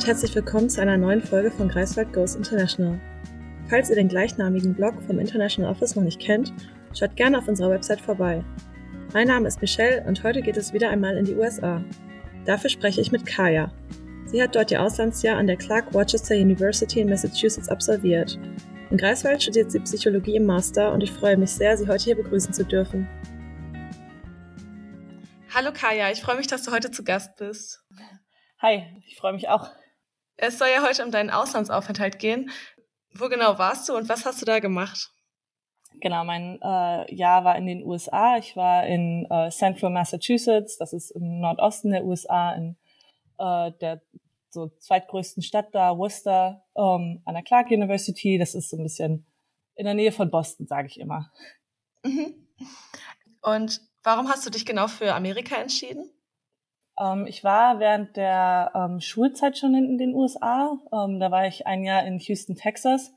damit herzlich willkommen zu einer neuen Folge von Greifswald Goes International. Falls ihr den gleichnamigen Blog vom International Office noch nicht kennt, schaut gerne auf unserer Website vorbei. Mein Name ist Michelle und heute geht es wieder einmal in die USA. Dafür spreche ich mit Kaya. Sie hat dort ihr Auslandsjahr an der Clark Rochester University in Massachusetts absolviert. In Greifswald studiert sie Psychologie im Master und ich freue mich sehr, Sie heute hier begrüßen zu dürfen. Hallo Kaya, ich freue mich, dass du heute zu Gast bist. Hi, ich freue mich auch. Es soll ja heute um deinen Auslandsaufenthalt gehen. Wo genau warst du und was hast du da gemacht? Genau, mein äh, Jahr war in den USA. Ich war in äh, Central Massachusetts, das ist im Nordosten der USA, in äh, der so zweitgrößten Stadt da, Worcester, ähm, an der Clark University. Das ist so ein bisschen in der Nähe von Boston, sage ich immer. Mhm. Und warum hast du dich genau für Amerika entschieden? Ähm, ich war während der ähm, Schulzeit schon in, den USA. Ähm, da war ich ein Jahr in Houston, Texas.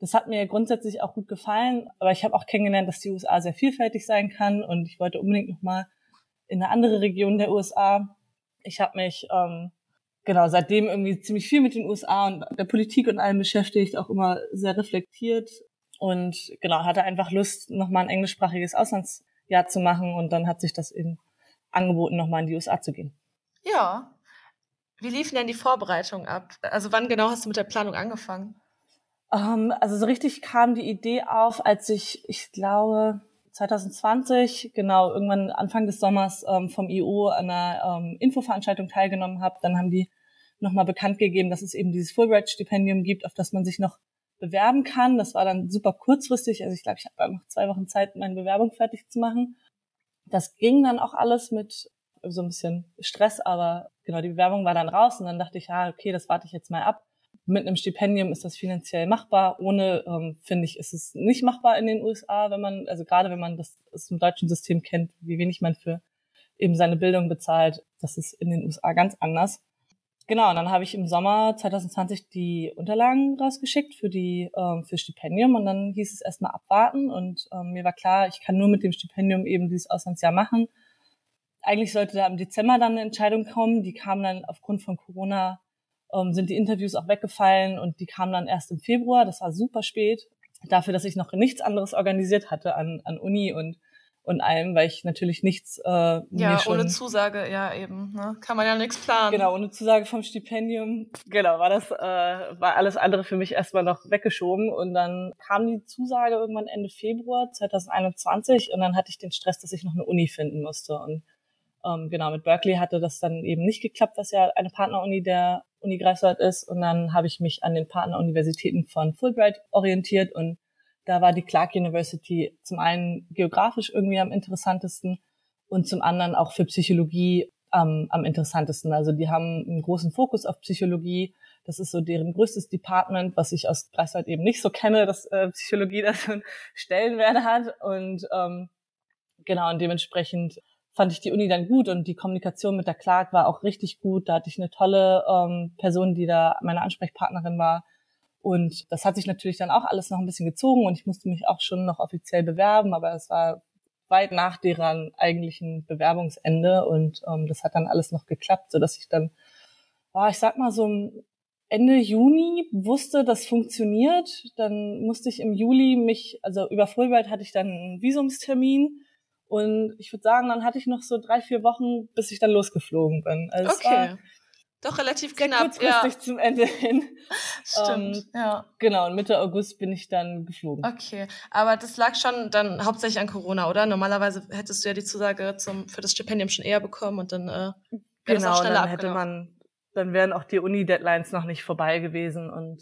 Das hat mir grundsätzlich auch gut gefallen, aber ich habe auch kennengelernt, dass die USA sehr vielfältig sein kann und ich wollte unbedingt nochmal in eine andere Region der USA. Ich habe mich ähm, genau seitdem irgendwie ziemlich viel mit den USA und der Politik und allem beschäftigt, auch immer sehr reflektiert und genau hatte einfach Lust, nochmal ein englischsprachiges Auslandsjahr zu machen und dann hat sich das eben angeboten, nochmal in die USA zu gehen. Ja. Wie liefen denn die Vorbereitungen ab? Also wann genau hast du mit der Planung angefangen? Um, ähm, also so richtig kam die Idee auf, als ich, ich glaube, 2020, genau, irgendwann Anfang des Sommers ähm, vom IO an einer ähm, Infoveranstaltung teilgenommen habe. Dann haben die nochmal bekannt gegeben, dass es eben dieses Fulbright-Stipendium gibt, auf das man sich noch bewerben kann. Das war dann super kurzfristig. Also ich glaube, ich habe noch zwei Wochen Zeit, meine Bewerbung fertig zu machen. Das ging dann auch alles mit so ein bisschen Stress, aber genau, die Bewerbung war dann raus und dann dachte ich, ja, okay, das warte ich jetzt mal ab. Mit einem Stipendium ist das finanziell machbar. Ohne, ähm, finde ich, ist es nicht machbar in den USA, wenn man, also gerade wenn man das aus dem deutschen System kennt, wie wenig man für eben seine Bildung bezahlt. Das ist in den USA ganz anders. Genau, und dann habe ich im Sommer 2020 die Unterlagen rausgeschickt für die ähm, für Stipendium und dann hieß es erstmal abwarten und ähm, mir war klar, ich kann nur mit dem Stipendium eben dieses Auslandsjahr machen eigentlich sollte da im Dezember dann eine Entscheidung kommen. Die kam dann aufgrund von Corona, ähm, sind die Interviews auch weggefallen und die kam dann erst im Februar. Das war super spät. Dafür, dass ich noch nichts anderes organisiert hatte an, an Uni und und allem, weil ich natürlich nichts äh, ja mir schon, ohne Zusage ja eben ne? kann man ja nichts planen genau ohne Zusage vom Stipendium genau war das äh, war alles andere für mich erstmal noch weggeschoben und dann kam die Zusage irgendwann Ende Februar 2021 und dann hatte ich den Stress dass ich noch eine Uni finden musste und ähm, genau, mit Berkeley hatte das dann eben nicht geklappt, was ja eine Partneruni der Uni Greifswald ist. Und dann habe ich mich an den Partneruniversitäten von Fulbright orientiert und da war die Clark University zum einen geografisch irgendwie am interessantesten und zum anderen auch für Psychologie ähm, am interessantesten. Also die haben einen großen Fokus auf Psychologie. Das ist so deren größtes Department, was ich aus Greifswald eben nicht so kenne, dass äh, Psychologie da so einen Stellenwert hat. Und ähm, genau, und dementsprechend fand ich die Uni dann gut und die Kommunikation mit der Clark war auch richtig gut. Da hatte ich eine tolle ähm, Person, die da meine Ansprechpartnerin war. Und das hat sich natürlich dann auch alles noch ein bisschen gezogen und ich musste mich auch schon noch offiziell bewerben, aber es war weit nach deren eigentlichen Bewerbungsende und ähm, das hat dann alles noch geklappt, so dass ich dann, war ich sag mal so Ende Juni wusste, das funktioniert. Dann musste ich im Juli mich, also über Fulbright hatte ich dann einen Visumstermin und ich würde sagen, dann hatte ich noch so drei, vier Wochen, bis ich dann losgeflogen bin. Also okay. Doch relativ knapp. Kurzfristig ja. zum Ende hin. Stimmt, ähm, ja. Genau, und Mitte August bin ich dann geflogen. Okay, aber das lag schon dann hauptsächlich an Corona, oder? Normalerweise hättest du ja die Zusage zum, für das Stipendium schon eher bekommen und dann äh, genau, das dann hätte man, dann wären auch die Uni-Deadlines noch nicht vorbei gewesen und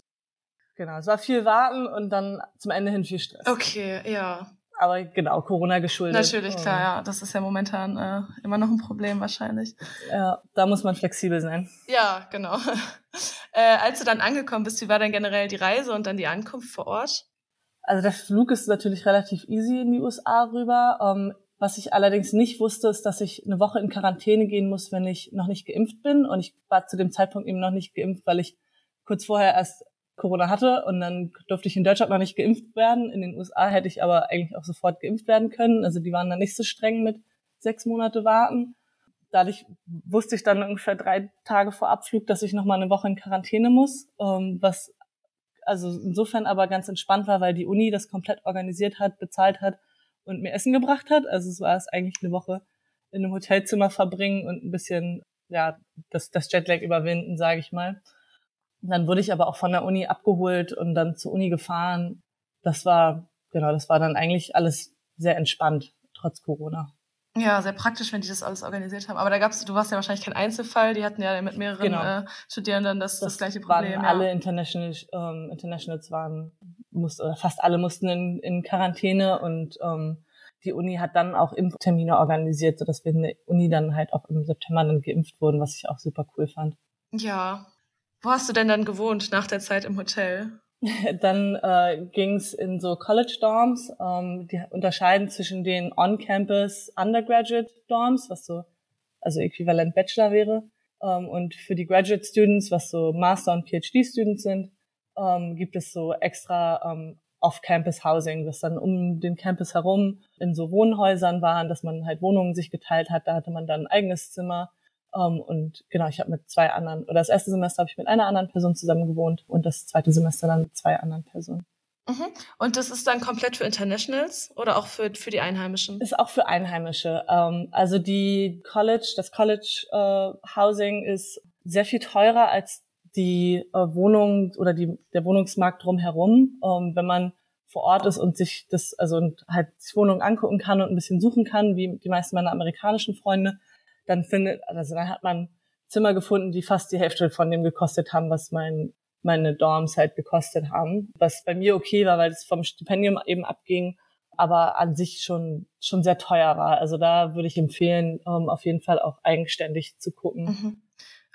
genau, es war viel Warten und dann zum Ende hin viel Stress. Okay, ja aber genau, Corona geschuldet. Natürlich, klar, ja. Das ist ja momentan äh, immer noch ein Problem wahrscheinlich. Ja, da muss man flexibel sein. Ja, genau. äh, als du dann angekommen bist, wie war dann generell die Reise und dann die Ankunft vor Ort? Also der Flug ist natürlich relativ easy in die USA rüber. Ähm, was ich allerdings nicht wusste, ist, dass ich eine Woche in Quarantäne gehen muss, wenn ich noch nicht geimpft bin. Und ich war zu dem Zeitpunkt eben noch nicht geimpft, weil ich kurz vorher erst Corona hatte und dann durfte ich in Deutschland noch nicht geimpft werden. In den USA hätte ich aber eigentlich auch sofort geimpft werden können. Also die waren da nicht so streng mit sechs Monate warten. dadurch wusste ich dann ungefähr drei Tage vor Abflug, dass ich noch mal eine Woche in Quarantäne muss, ähm, was also insofern aber ganz entspannt war, weil die Uni das komplett organisiert hat, bezahlt hat und mir Essen gebracht hat. Also es war es eigentlich eine Woche in einem Hotelzimmer verbringen und ein bisschen ja das, das Jetlag überwinden, sage ich mal. Und dann wurde ich aber auch von der Uni abgeholt und dann zur Uni gefahren. Das war genau, das war dann eigentlich alles sehr entspannt trotz Corona. Ja, sehr praktisch, wenn die das alles organisiert haben. Aber da gab's, du warst ja wahrscheinlich kein Einzelfall, die hatten ja mit mehreren genau. äh, Studierenden das, das, das gleiche Problem. Waren ja. Alle International, ähm, Internationals waren, mussten, oder fast alle mussten in, in Quarantäne und ähm, die Uni hat dann auch Impftermine organisiert, sodass wir in der Uni dann halt auch im September dann geimpft wurden, was ich auch super cool fand. Ja. Wo hast du denn dann gewohnt nach der Zeit im Hotel? Dann äh, ging es in so College Dorms. Ähm, die unterscheiden zwischen den On-Campus Undergraduate Dorms, was so also äquivalent Bachelor wäre, ähm, und für die Graduate Students, was so Master und PhD Students sind, ähm, gibt es so extra ähm, Off-Campus Housing, das dann um den Campus herum in so Wohnhäusern waren, dass man halt Wohnungen sich geteilt hat. Da hatte man dann ein eigenes Zimmer um, ähm, und genau, ich habe mit zwei anderen, oder das erste Semester habe ich mit einer anderen Person zusammen gewohnt und das zweite Semester dann mit zwei anderen Personen. Mhm. Und das ist dann komplett für Internationals oder auch für, für die Einheimischen? Ist auch für Einheimische. Um, ähm, also die College, das College uh, Housing ist sehr viel teurer als die uh, Wohnung oder die, der Wohnungsmarkt drumherum. Um, ähm, wenn man vor Ort ist und sich das, also und halt die Wohnung angucken kann und ein bisschen suchen kann, wie die meisten meiner amerikanischen Freunde, dann findet, also dann hat man Zimmer gefunden, die fast die Hälfte von dem gekostet haben, was mein, meine Dorms halt gekostet haben. Was bei mir okay war, weil es vom Stipendium eben abging, aber an sich schon, schon sehr teuer war. Also da würde ich empfehlen, um, ähm, auf jeden Fall auch eigenständig zu gucken. Mhm.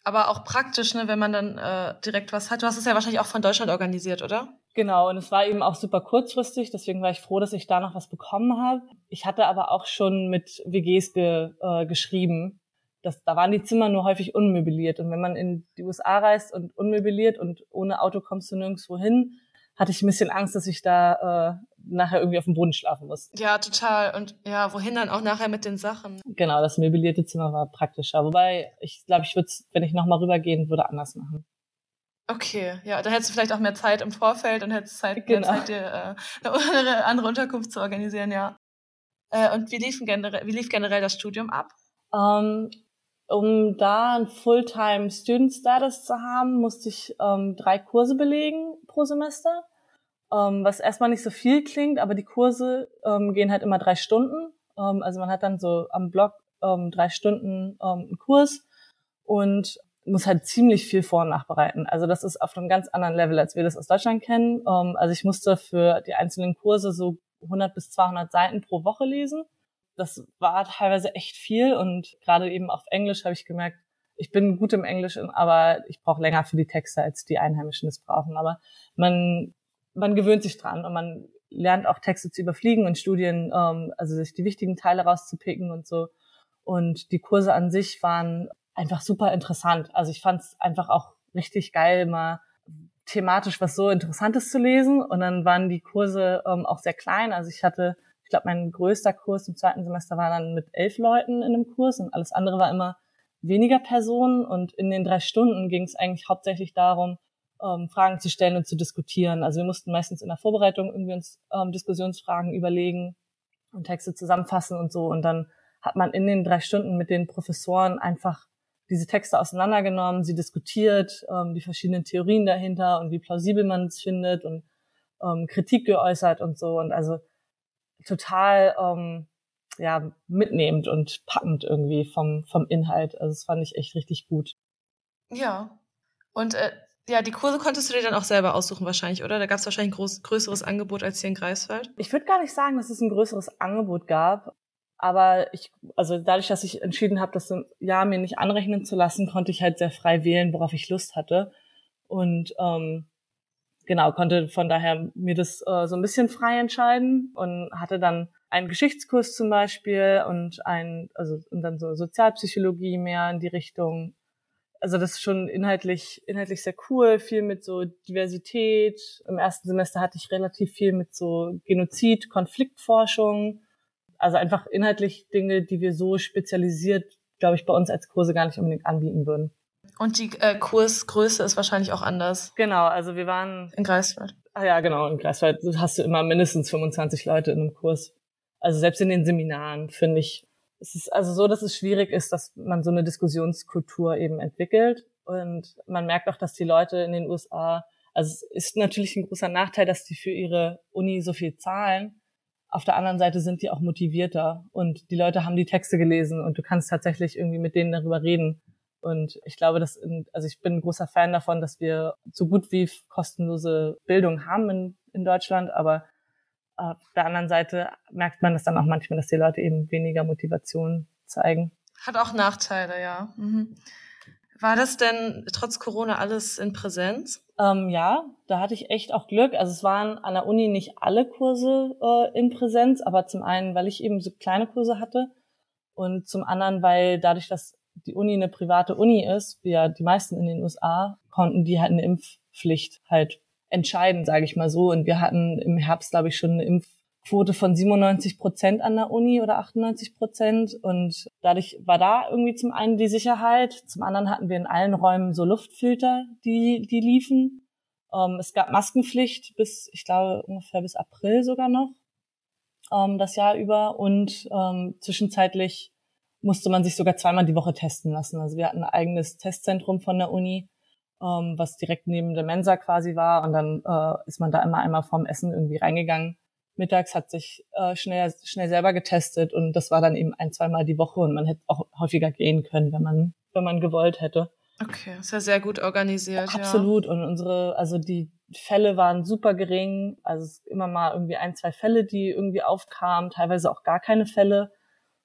Aber auch praktisch, ne, wenn man dann äh, direkt was hat. Du hast es ja wahrscheinlich auch von Deutschland organisiert, oder? Genau, und es war eben auch super kurzfristig, deswegen war ich froh, dass ich da noch was bekommen habe. Ich hatte aber auch schon mit WGs ge, äh, geschrieben. Das, da waren die Zimmer nur häufig unmöbliert. Und wenn man in die USA reist und unmöbliert und ohne Auto kommst du nirgendwo hin, hatte ich ein bisschen Angst, dass ich da äh, nachher irgendwie auf dem Boden schlafen muss. Ja, total. Und ja, wohin dann auch nachher mit den Sachen? Genau, das möblierte Zimmer war praktischer. Wobei, ich glaube, ich würde wenn ich nochmal rübergehen würde, anders machen. Okay, ja, da hättest du vielleicht auch mehr Zeit im Vorfeld und hättest Zeit, genau. Zeit dir äh, eine andere Unterkunft zu organisieren, ja. Äh, und wie lief, generell, wie lief generell das Studium ab? Um, ähm, um da ein Fulltime Student Status zu haben, musste ich ähm, drei Kurse belegen pro Semester, ähm, was erstmal nicht so viel klingt, aber die Kurse gehen halt immer drei Stunden. Also man hat dann so am Block drei Stunden einen Kurs und muss halt ziemlich viel vor- und nachbereiten. Also das ist auf einem ganz anderen Level, als wir das aus Deutschland kennen. Ähm, also ich musste für die einzelnen Kurse so 100 bis 200 Seiten pro Woche lesen. Das war teilweise echt viel und gerade eben auf Englisch habe ich gemerkt, ich bin gut im Englisch, aber ich brauche länger für die Texte, als die Einheimischen es brauchen. Aber man, man gewöhnt sich dran und man lernt auch Texte zu überfliegen und Studien, ähm, also sich die wichtigen Teile rauszupicken und so. Und die Kurse an sich waren einfach super interessant. Also ich fand es einfach auch richtig geil, mal thematisch was so Interessantes zu lesen. Und dann waren die Kurse ähm, auch sehr klein. Also ich hatte, ich glaube, mein größter Kurs im zweiten Semester war dann mit elf Leuten in einem Kurs und alles andere war immer weniger Personen. Und in den drei Stunden ging es eigentlich hauptsächlich darum, ähm, Fragen zu stellen und zu diskutieren. Also wir mussten meistens in der Vorbereitung irgendwie uns ähm, Diskussionsfragen überlegen und Texte zusammenfassen und so. Und dann hat man in den drei Stunden mit den Professoren einfach diese Texte auseinandergenommen, sie diskutiert, ähm, die verschiedenen Theorien dahinter und wie plausibel man es findet und ähm, Kritik geäußert und so und also total ähm, ja mitnehmend und packend irgendwie vom vom Inhalt. Also das fand ich echt richtig gut. Ja. Und äh, ja, die Kurse konntest du dir dann auch selber aussuchen wahrscheinlich, oder? Da gab es wahrscheinlich ein groß, größeres Angebot als hier in Greifswald. Ich würde gar nicht sagen, dass es ein größeres Angebot gab. Aber ich, also dadurch, dass ich entschieden habe, das Jahr mir nicht anrechnen zu lassen, konnte ich halt sehr frei wählen, worauf ich Lust hatte. Und ähm, genau, konnte von daher mir das äh, so ein bisschen frei entscheiden und hatte dann einen Geschichtskurs zum Beispiel und ein, also und dann so Sozialpsychologie mehr in die Richtung. Also das ist schon inhaltlich, inhaltlich sehr cool, viel mit so Diversität. Im ersten Semester hatte ich relativ viel mit so Genozid, Konfliktforschung also einfach inhaltlich Dinge, die wir so spezialisiert glaube ich, bei uns als Kurse gar nicht unbedingt anbieten würden. Und die äh, Kursgröße ist wahrscheinlich auch anders. Genau, also wir waren in Greifswald. Ah ja, genau, in Greifswald hast du immer mindestens 25 Leute in einem Kurs. Also selbst in den Seminaren finde ich, es ist also so, dass es schwierig ist, dass man so eine Diskussionskultur eben entwickelt. Und man merkt auch, dass die Leute in den USA, also es ist natürlich ein großer Nachteil, dass die für ihre Uni so viel zahlen. Auf der anderen Seite sind die auch motivierter und die Leute haben die Texte gelesen und du kannst tatsächlich irgendwie mit denen darüber reden. Und ich glaube, dass, in, also ich bin ein großer Fan davon, dass wir so gut wie kostenlose Bildung haben in, in Deutschland, aber auf der anderen Seite merkt man das dann auch manchmal, dass die Leute eben weniger Motivation zeigen. Hat auch Nachteile, ja. Mhm. War das denn trotz Corona alles in Präsenz? Ähm, ja, da hatte ich echt auch Glück. Also es waren an der Uni nicht alle Kurse äh, in Präsenz, aber zum einen, weil ich eben so kleine Kurse hatte und zum anderen, weil dadurch, dass die Uni eine private Uni ist, wie ja die meisten in den USA, konnten die halt eine Impfpflicht halt entscheiden, sage ich mal so. Und wir hatten im Herbst, glaube ich, schon eine Impfquote von 97 Prozent an der Uni oder 98 Prozent. Und dadurch war da irgendwie zum einen die Sicherheit, zum anderen hatten wir in allen Räumen so Luftfilter, die, die liefen. Ähm, es gab Maskenpflicht bis, ich glaube, ungefähr bis April sogar noch, ähm, das Jahr über. Und ähm, zwischenzeitlich musste man sich sogar zweimal die Woche testen lassen. Also wir hatten ein eigenes Testzentrum von der Uni, ähm, was direkt neben der Mensa quasi war. Und dann äh, ist man da immer einmal vorm Essen irgendwie reingegangen. Mittags hat sich äh, schnell, schnell selber getestet und das war dann eben ein, zweimal die Woche und man hätte auch häufiger gehen können, wenn man, wenn man gewollt hätte. Okay, ist ja sehr gut organisiert. Absolut. Ja. Und unsere, also die Fälle waren super gering. Also es immer mal irgendwie ein, zwei Fälle, die irgendwie aufkamen, teilweise auch gar keine Fälle.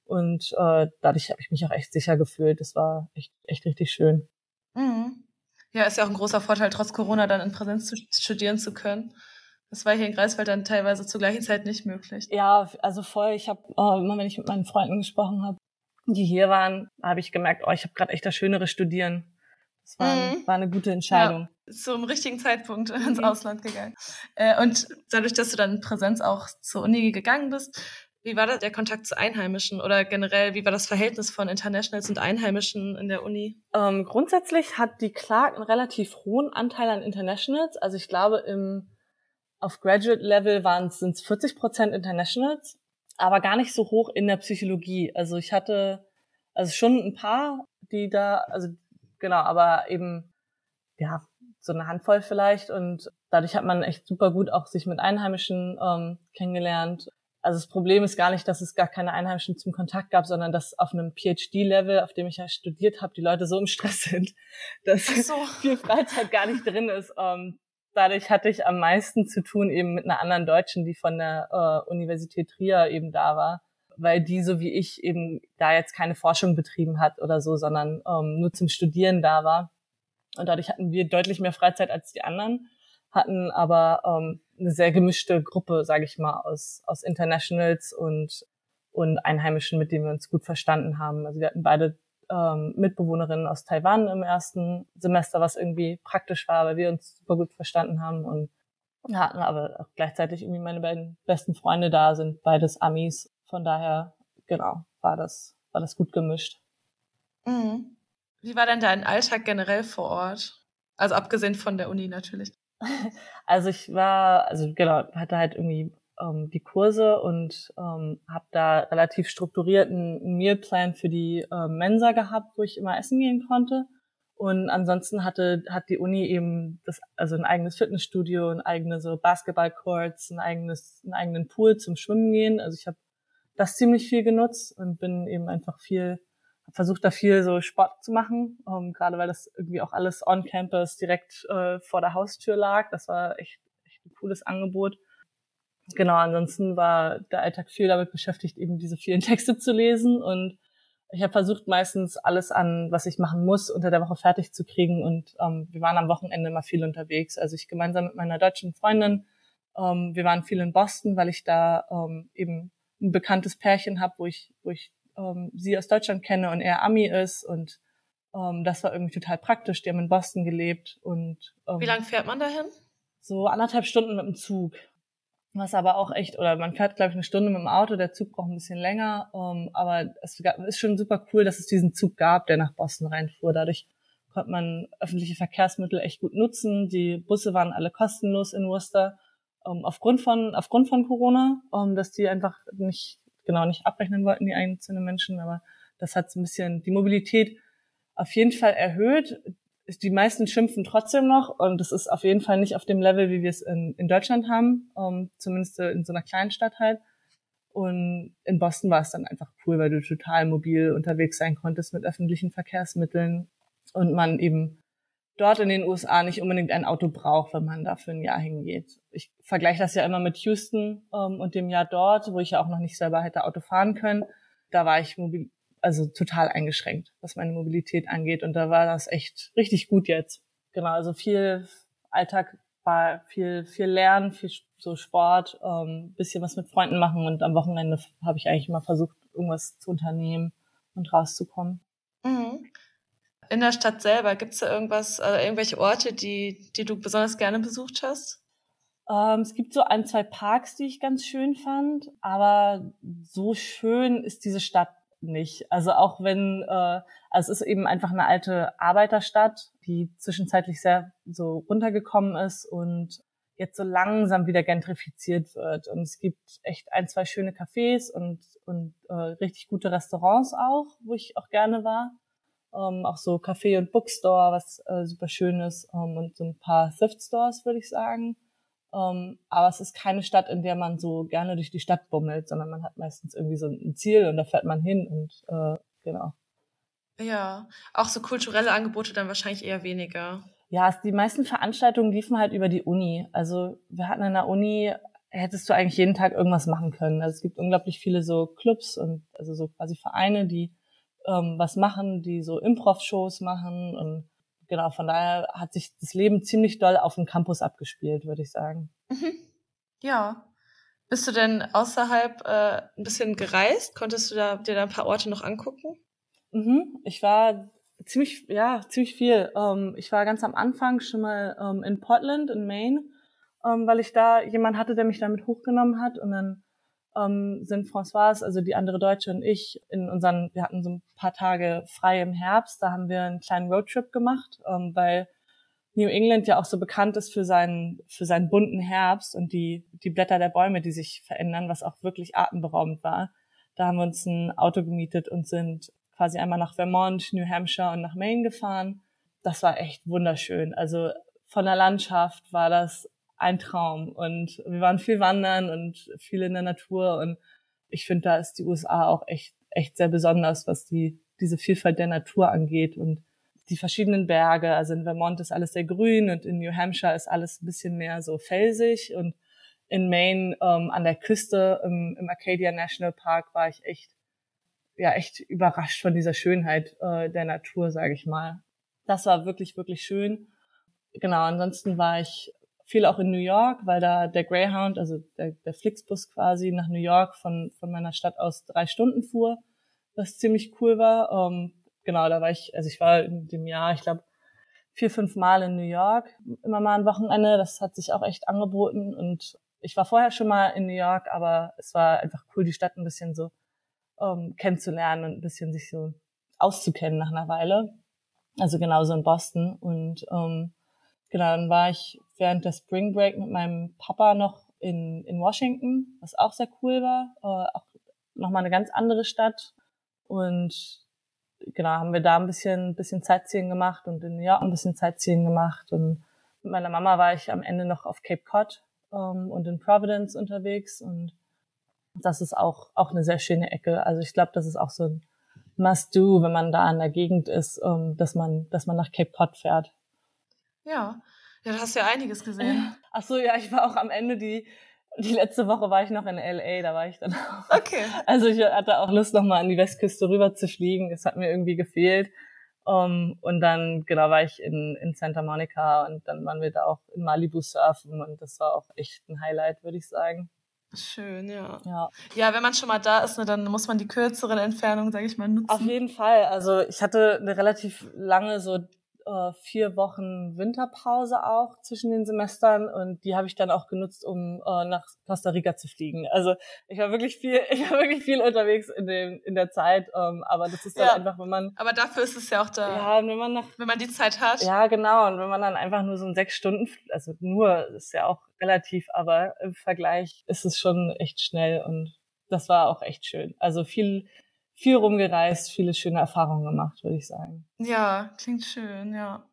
Und äh, dadurch habe ich mich auch echt sicher gefühlt. Das war echt, echt richtig schön. Mhm. Ja, ist ja auch ein großer Vorteil, trotz Corona dann in Präsenz zu studieren zu können. Das war hier in Greifswald dann teilweise zur gleichen Zeit nicht möglich. Ja, also voll. Ich habe äh, immer, wenn ich mit meinen Freunden gesprochen habe, die hier waren, habe ich gemerkt, oh, ich habe gerade echt das schönere Studieren. Das war, mhm. war eine gute Entscheidung. Ja, zum richtigen Zeitpunkt mhm. ins Ausland gegangen. Äh, und dadurch, dass du dann in Präsenz auch zur Uni gegangen bist, wie war da der Kontakt zu Einheimischen oder generell, wie war das Verhältnis von Internationals und Einheimischen in der Uni? Ähm, grundsätzlich hat die Clark einen relativ hohen Anteil an Internationals. Also ich glaube, im, auf Graduate Level waren es 40 Prozent Internationals, aber gar nicht so hoch in der Psychologie. Also ich hatte also schon ein paar, die da, also genau, aber eben ja so eine Handvoll vielleicht und dadurch hat man echt super gut auch sich mit Einheimischen ähm, kennengelernt also das Problem ist gar nicht, dass es gar keine Einheimischen zum Kontakt gab, sondern dass auf einem PhD-Level, auf dem ich ja studiert habe, die Leute so im Stress sind, dass so. viel Freizeit gar nicht drin ist. Ähm, dadurch hatte ich am meisten zu tun eben mit einer anderen Deutschen, die von der äh, Universität Trier eben da war, weil die so wie ich eben da jetzt keine Forschung betrieben hat oder so, sondern ähm, nur zum Studieren da war. Und dadurch hatten wir deutlich mehr Freizeit als die anderen hatten aber ähm, eine sehr gemischte Gruppe, sage ich mal, aus, aus Internationals und, und Einheimischen, mit denen wir uns gut verstanden haben. Also wir hatten beide ähm, Mitbewohnerinnen aus Taiwan im ersten Semester, was irgendwie praktisch war, weil wir uns super gut verstanden haben und hatten aber auch gleichzeitig irgendwie meine beiden besten Freunde da, sind beides Amis. Von daher, genau, war das, war das gut gemischt. Mhm. Wie war denn dein Alltag generell vor Ort? Also abgesehen von der Uni natürlich. Also ich war, also genau, hatte halt irgendwie ähm, die Kurse und ähm, habe da relativ strukturierten Mealplan für die äh, Mensa gehabt, wo ich immer essen gehen konnte. Und ansonsten hatte hat die Uni eben das, also ein eigenes Fitnessstudio, ein eigene so Basketballcourts, ein eigenes, einen eigenen Pool zum Schwimmen gehen. Also ich habe das ziemlich viel genutzt und bin eben einfach viel versucht da viel so Sport zu machen, um, gerade weil das irgendwie auch alles on Campus direkt äh, vor der Haustür lag. Das war echt, echt ein cooles Angebot. Genau, ansonsten war der Alltag viel damit beschäftigt, eben diese vielen Texte zu lesen und ich habe versucht, meistens alles an, was ich machen muss, unter der Woche fertig zu kriegen. Und ähm, wir waren am Wochenende immer viel unterwegs. Also ich gemeinsam mit meiner deutschen Freundin. Ähm, wir waren viel in Boston, weil ich da ähm, eben ein bekanntes Pärchen habe, wo ich, wo ich ähm, sie aus Deutschland kenne und er Ami ist und ähm, das war irgendwie total praktisch. Die haben in Boston gelebt und ähm, wie lange fährt man dahin? So anderthalb Stunden mit dem Zug. Was aber auch echt, oder man fährt, glaube ich, eine Stunde mit dem Auto, der Zug braucht ein bisschen länger, ähm, aber es ist schon super cool, dass es diesen Zug gab, der nach Boston reinfuhr. Dadurch konnte man öffentliche Verkehrsmittel echt gut nutzen. Die Busse waren alle kostenlos in Worcester, ähm, aufgrund von aufgrund von Corona, ähm, dass die einfach nicht genau nicht abrechnen wollten die einzelnen Menschen, aber das hat ein bisschen die Mobilität auf jeden Fall erhöht die meisten schimpfen trotzdem noch und das ist auf jeden Fall nicht auf dem Level, wie wir es in, in Deutschland haben, um, ähm, zumindest in so einer kleinen Stadt halt. Und in Boston war es dann einfach cool, weil du total mobil unterwegs sein konntest mit öffentlichen Verkehrsmitteln und man eben dort in den USA nicht unbedingt ein Auto braucht, wenn man da für ein Jahr hingeht. Ich vergleiche das ja immer mit Houston ähm, und dem Jahr dort, wo ich ja auch noch nicht selber hätte Auto fahren können. Da war ich mobil also total eingeschränkt, was meine Mobilität angeht. Und da war das echt richtig gut jetzt. Genau, also viel Alltag war viel, viel Lernen, viel so Sport, ähm, bisschen was mit Freunden machen und am Wochenende habe ich eigentlich immer versucht, irgendwas zu unternehmen und rauszukommen. Mhm. In der Stadt selber, gibt es da irgendwas, äh, irgendwelche Orte, die, die du besonders gerne besucht hast? Ähm, es gibt so ein, zwei Parks, die ich ganz schön fand, aber so schön ist diese Stadt nicht. Also auch wenn, äh, also es ist eben einfach eine alte Arbeiterstadt, die zwischenzeitlich sehr so runtergekommen ist und jetzt so langsam wieder gentrifiziert wird. Und es gibt echt ein, zwei schöne Cafés und, und äh, richtig gute Restaurants auch, wo ich auch gerne war. Ähm, auch so Café und Bookstore, was äh, super schön ist. Ähm, und so ein paar Thrift Stores, würde ich sagen. Um, ähm, aber es ist keine Stadt, in der man so gerne durch die Stadt bummelt, sondern man hat meistens irgendwie so ein Ziel und da fährt man hin und äh, genau. Ja, auch so kulturelle Angebote dann wahrscheinlich eher weniger. Ja, die meisten Veranstaltungen liefen halt über die Uni. Also wir hatten in der Uni, hättest du eigentlich jeden Tag irgendwas machen können. Also es gibt unglaublich viele so Clubs und also so quasi Vereine, die ähm, was machen, die so Improv-Shows machen und genau, von daher hat sich das Leben ziemlich doll auf dem Campus abgespielt, würde ich sagen. Mhm. Ja. Bist du denn außerhalb äh, ein bisschen gereist? Konntest du da, dir da ein paar Orte noch angucken? Mhm. Ich war ziemlich, ja, ziemlich viel. Ähm, ich war ganz am Anfang schon mal ähm, in Portland, in Maine, ähm, weil ich da jemand hatte, der mich damit hochgenommen hat. Und dann ähm, sind François, also die andere Deutsche und ich in unseren, wir hatten so ein paar Tage frei im Herbst, da haben wir einen kleinen Roadtrip gemacht, ähm, weil New England ja auch so bekannt ist für seinen, für seinen bunten Herbst und die, die Blätter der Bäume, die sich verändern, was auch wirklich atemberaubend war. Da haben wir uns ein Auto gemietet und sind quasi einmal nach Vermont, New Hampshire und nach Maine gefahren. Das war echt wunderschön. Also von der Landschaft war das ein Traum. Und wir waren viel wandern und viel in der Natur. Und ich finde, da ist die USA auch echt, echt sehr besonders, was die, diese Vielfalt der Natur angeht und die verschiedenen Berge. Also in Vermont ist alles sehr grün und in New Hampshire ist alles ein bisschen mehr so felsig und in Maine ähm, an der Küste im, im Arcadia National Park war ich echt ja echt überrascht von dieser Schönheit äh, der Natur, sage ich mal. Das war wirklich wirklich schön. Genau, ansonsten war ich viel auch in New York, weil da der Greyhound, also der, der Flixbus quasi nach New York von, von meiner Stadt aus drei Stunden fuhr, was ziemlich cool war. Ähm, genau, da war ich, also ich war in dem Jahr, ich glaube, vier, fünf Mal in New York, immer mal ein Wochenende. Das hat sich auch echt angeboten und ich war vorher schon mal in New York, aber es war einfach cool, die Stadt ein bisschen so ähm, kennenzulernen und ein bisschen sich so auszukennen nach einer Weile. Also genauso in Boston und ähm, Genau, dann war ich während der Spring Break mit meinem Papa noch in, in Washington, was auch sehr cool war. Äh, auch nochmal eine ganz andere Stadt. Und genau, haben wir da ein bisschen, bisschen Sightseeing gemacht und in New York ein bisschen Sightseeing gemacht. Und mit meiner Mama war ich am Ende noch auf Cape Cod ähm, und in Providence unterwegs. Und das ist auch, auch eine sehr schöne Ecke. Also ich glaube, das ist auch so ein Must-Do, wenn man da in der Gegend ist, ähm, dass man, dass man nach Cape Cod fährt. Ja. Ja, du hast ja einiges gesehen. Ach so, ja, ich war auch am Ende die, die letzte Woche war ich noch in LA, da war ich dann auch. Okay. Also ich hatte auch Lust, nochmal an die Westküste rüber zu fliegen. Das hat mir irgendwie gefehlt. Um, und dann, genau, war ich in, in Santa Monica und dann waren wir da auch in Malibu surfen und das war auch echt ein Highlight, würde ich sagen. Schön, ja. Ja, ja wenn man schon mal da ist, ne, dann muss man die kürzeren Entfernungen, sage ich mal, nutzen. Auf jeden Fall. Also ich hatte eine relativ lange so äh, vier Wochen Winterpause auch zwischen den Semestern und die habe ich dann auch genutzt, um äh, nach Costa Rica zu fliegen. Also ich war wirklich viel, ich war wirklich viel unterwegs in dem in der Zeit, ähm, aber das ist dann ja, einfach, wenn man. Aber dafür ist es ja auch da. Ja, wenn man nach, wenn man die Zeit hat. Ja, genau. Und wenn man dann einfach nur so ein sechs Stunden, also nur ist ja auch relativ, aber im Vergleich ist es schon echt schnell und das war auch echt schön. Also viel viel rumgereist, viele schöne Erfahrungen gemacht, würde ich sagen. Ja, klingt schön, ja.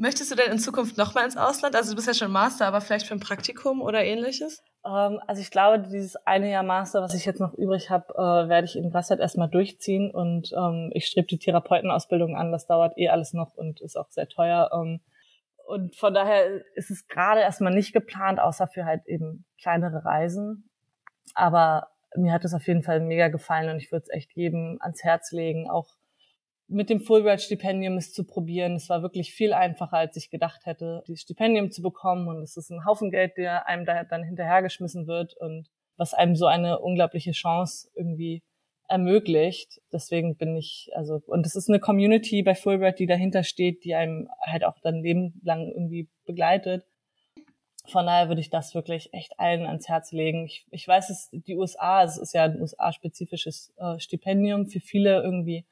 Möchtest du denn in Zukunft nochmal ins Ausland? Also du bist ja schon Master, aber vielleicht für ein Praktikum oder ähnliches? Ähm, also ich glaube, dieses eine Jahr Master, was ich jetzt noch übrig habe, äh, werde ich in Grasset erstmal durchziehen und ähm, ich strebe die Therapeutenausbildung an. Das dauert eh alles noch und ist auch sehr teuer. Ähm, und von daher ist es gerade erstmal nicht geplant, außer für halt eben kleinere Reisen. Aber mir hat es auf jeden Fall mega gefallen und ich würde es echt jedem ans Herz legen, auch mit dem Fulbright-Stipendium es zu probieren. Es war wirklich viel einfacher, als ich gedacht hätte, dieses Stipendium zu bekommen. Und es ist ein Haufen Geld, der einem da dann hinterhergeschmissen wird und was einem so eine unglaubliche Chance irgendwie ermöglicht. Deswegen bin ich, also, und es ist eine Community bei Fulbright, die dahinter steht, die einem halt auch dann lebenlang irgendwie begleitet. Von daher würde ich das wirklich echt allen ans Herz legen. Ich, ich weiß, es die USA, es ist ja ein USA-spezifisches äh, Stipendium, für viele irgendwie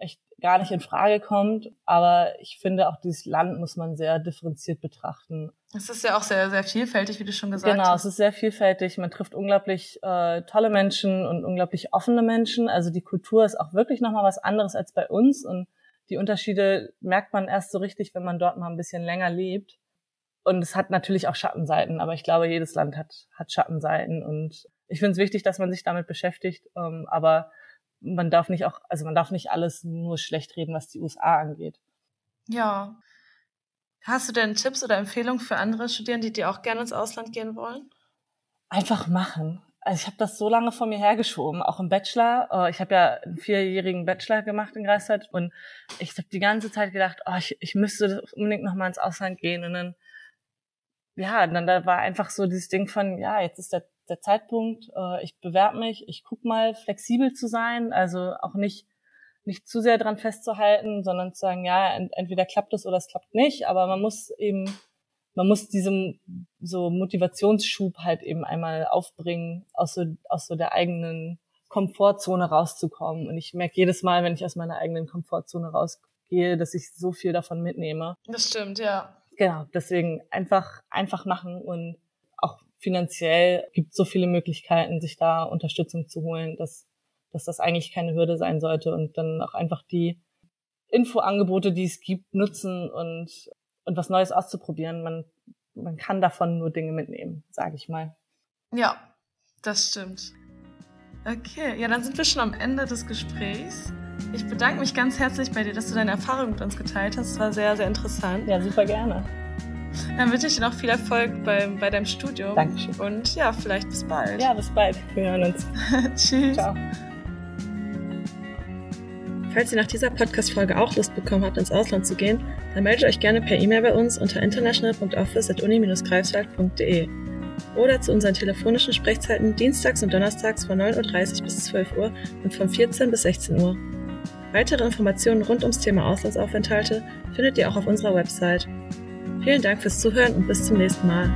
echt gar nicht in Frage kommt. Aber ich finde, auch dieses Land muss man sehr differenziert betrachten. Es ist ja auch sehr, sehr vielfältig, wie du schon gesagt genau, hast. Genau, es ist sehr vielfältig. Man trifft unglaublich äh, tolle Menschen und unglaublich offene Menschen. Also die Kultur ist auch wirklich nochmal was anderes als bei uns. Und die Unterschiede merkt man erst so richtig, wenn man dort mal ein bisschen länger lebt. Und es hat natürlich auch Schattenseiten, aber ich glaube, jedes Land hat, hat Schattenseiten. Und ich finde es wichtig, dass man sich damit beschäftigt. Ähm, aber man darf nicht auch, also man darf nicht alles nur schlecht reden, was die USA angeht. Ja. Hast du denn Tipps oder Empfehlungen für andere Studierende, die auch gerne ins Ausland gehen wollen? Einfach machen. Also ich habe das so lange vor mir hergeschoben, auch im Bachelor. Äh, ich habe ja einen vierjährigen Bachelor gemacht in Greifswald und ich habe die ganze Zeit gedacht, oh, ich, ich müsste unbedingt noch mal ins Ausland gehen. Und dann ja, dann da war einfach so dieses Ding von, ja, jetzt ist der, der Zeitpunkt, äh, ich bewerbe mich, ich guck mal, flexibel zu sein, also auch nicht nicht zu sehr dran festzuhalten, sondern zu sagen, ja, ent entweder klappt es oder es klappt nicht, aber man muss eben, man muss diesem so Motivationsschub halt eben einmal aufbringen, aus so, aus so der eigenen Komfortzone rauszukommen. Und ich merke jedes Mal, wenn ich aus meiner eigenen Komfortzone rausgehe, dass ich so viel davon mitnehme. Das stimmt, ja genau, deswegen einfach, einfach machen und auch finanziell gibt so viele Möglichkeiten, sich da Unterstützung zu holen, dass, dass das eigentlich keine Hürde sein sollte und dann auch einfach die Infoangebote, die es gibt, nutzen und, und was Neues auszuprobieren. Man, man kann davon nur Dinge mitnehmen, sage ich mal. Ja, das stimmt. Okay, ja, dann sind wir schon am Ende des Gesprächs. Ich bedanke mich ganz herzlich bei dir, dass du deine Erfahrungen mit uns geteilt hast. Es war sehr, sehr interessant. Ja, super gerne. Dann wünsche ich dir noch viel Erfolg bei, bei deinem Studium. Dankeschön. Und ja, vielleicht bis bald. Ja, bis bald. Wir hören uns. Tschüss. Ciao. Falls ihr nach dieser Podcast-Folge auch Lust bekommen habt, ins Ausland zu gehen, dann meldet euch gerne per E-Mail bei uns unter international.office.uni-greifswald.de oder zu unseren telefonischen Sprechzeiten dienstags und donnerstags von 9.30 Uhr bis 12 Uhr und von 14 bis 16 Uhr. Weitere Informationen rund ums Thema Auslandsaufenthalte findet ihr auch auf unserer Website. Vielen Dank fürs Zuhören und bis zum nächsten Mal.